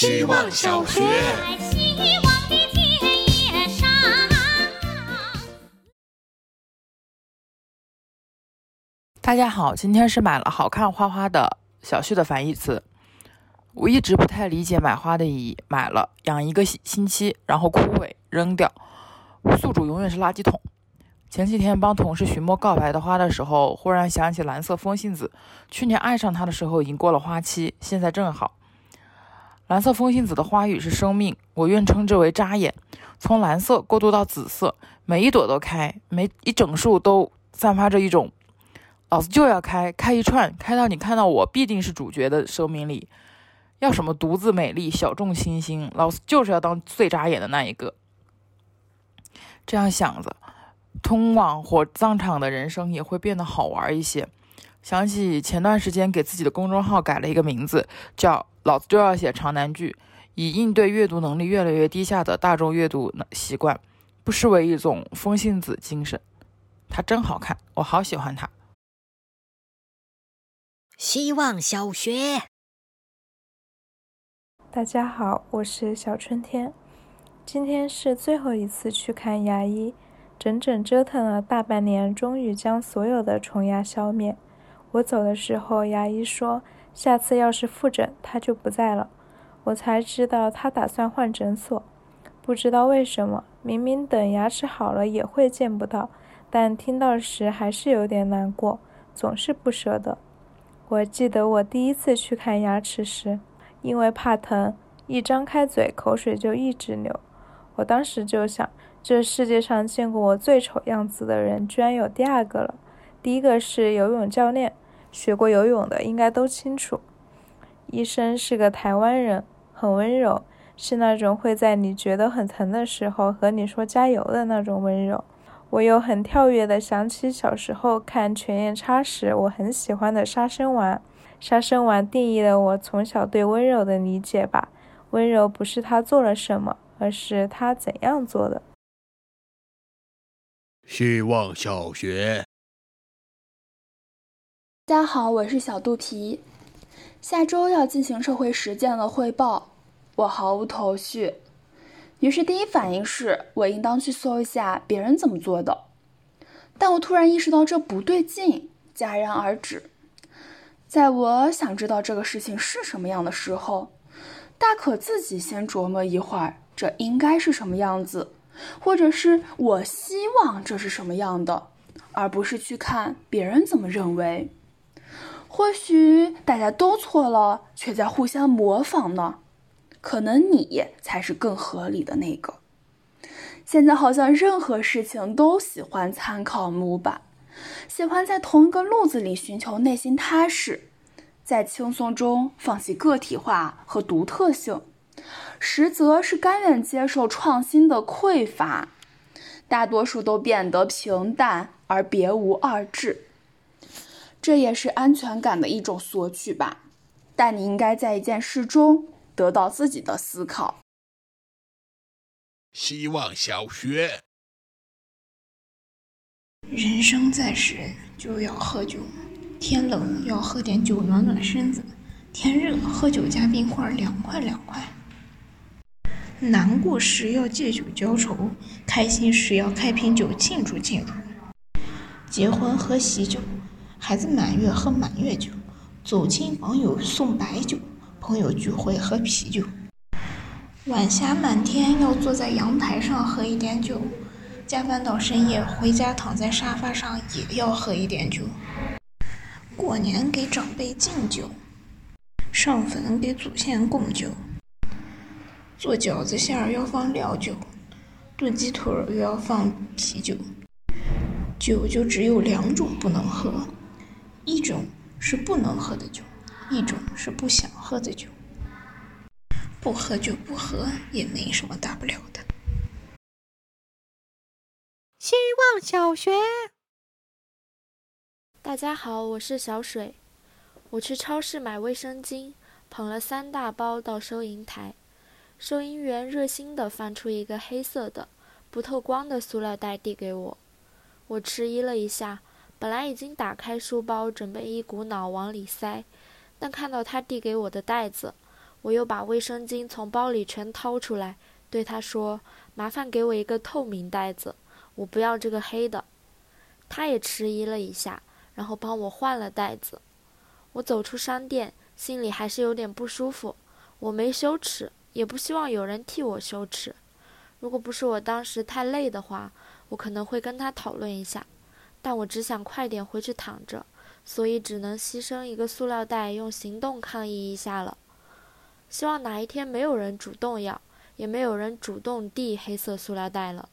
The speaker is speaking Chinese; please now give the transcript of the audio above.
希望小学。大家好，今天是买了好看花花的小旭的反义词。我一直不太理解买花的意义，买了养一个星期，然后枯萎扔掉，宿主永远是垃圾桶。前几天帮同事寻摸告白的花的时候，忽然想起蓝色风信子。去年爱上它的时候已经过了花期，现在正好。蓝色风信子的花语是生命，我愿称之为扎眼。从蓝色过渡到紫色，每一朵都开，每一整束都散发着一种老子就要开，开一串，开到你看到我必定是主角的生命力。要什么独自美丽，小众新星，老子就是要当最扎眼的那一个。这样想着。通往火葬场的人生也会变得好玩一些。想起前段时间给自己的公众号改了一个名字，叫“老子就要写长难句”，以应对阅读能力越来越低下的大众阅读习惯，不失为一种风信子精神。它真好看，我好喜欢它。希望小学，大家好，我是小春天，今天是最后一次去看牙医。整整折腾了大半年，终于将所有的虫牙消灭。我走的时候，牙医说下次要是复诊，他就不在了。我才知道他打算换诊所。不知道为什么，明明等牙齿好了也会见不到，但听到时还是有点难过，总是不舍得。我记得我第一次去看牙齿时，因为怕疼，一张开嘴口水就一直流。我当时就想。这世界上见过我最丑样子的人，居然有第二个了。第一个是游泳教练，学过游泳的应该都清楚。医生是个台湾人，很温柔，是那种会在你觉得很疼的时候和你说加油的那种温柔。我又很跳跃的想起小时候看犬夜叉时，我很喜欢的杀生丸。杀生丸定义了我从小对温柔的理解吧。温柔不是他做了什么，而是他怎样做的。希望小学，大家好，我是小肚皮。下周要进行社会实践的汇报，我毫无头绪。于是第一反应是我应当去搜一下别人怎么做的。但我突然意识到这不对劲，戛然而止。在我想知道这个事情是什么样的时候，大可自己先琢磨一会儿，这应该是什么样子。或者是我希望这是什么样的，而不是去看别人怎么认为。或许大家都错了，却在互相模仿呢。可能你才是更合理的那个。现在好像任何事情都喜欢参考模板，喜欢在同一个路子里寻求内心踏实，在轻松中放弃个体化和独特性。实则是甘愿接受创新的匮乏，大多数都变得平淡而别无二致。这也是安全感的一种索取吧。但你应该在一件事中得到自己的思考。希望小学。人生在世就要喝酒，天冷要喝点酒暖暖身子，天热喝酒加冰块凉快凉快。难过时要借酒浇愁，开心时要开瓶酒庆祝庆祝。结婚喝喜酒，孩子满月喝满月酒，走亲访友送白酒，朋友聚会喝啤酒。晚霞满天要坐在阳台上喝一点酒，加班到深夜回家躺在沙发上也要喝一点酒。过年给长辈敬酒，上坟给祖先供酒。做饺子馅儿要放料酒，炖鸡腿儿又要放啤酒。酒就只有两种不能喝，一种是不能喝的酒，一种是不想喝的酒。不喝就不喝，也没什么大不了的。希望小学，大家好，我是小水。我去超市买卫生巾，捧了三大包到收银台。收银员热心的翻出一个黑色的、不透光的塑料袋递给我，我迟疑了一下，本来已经打开书包准备一股脑往里塞，但看到他递给我的袋子，我又把卫生巾从包里全掏出来，对他说：“麻烦给我一个透明袋子，我不要这个黑的。”他也迟疑了一下，然后帮我换了袋子。我走出商店，心里还是有点不舒服。我没羞耻，也不希望有人替我羞耻。如果不是我当时太累的话，我可能会跟他讨论一下。但我只想快点回去躺着，所以只能牺牲一个塑料袋，用行动抗议一下了。希望哪一天没有人主动要，也没有人主动递黑色塑料袋了。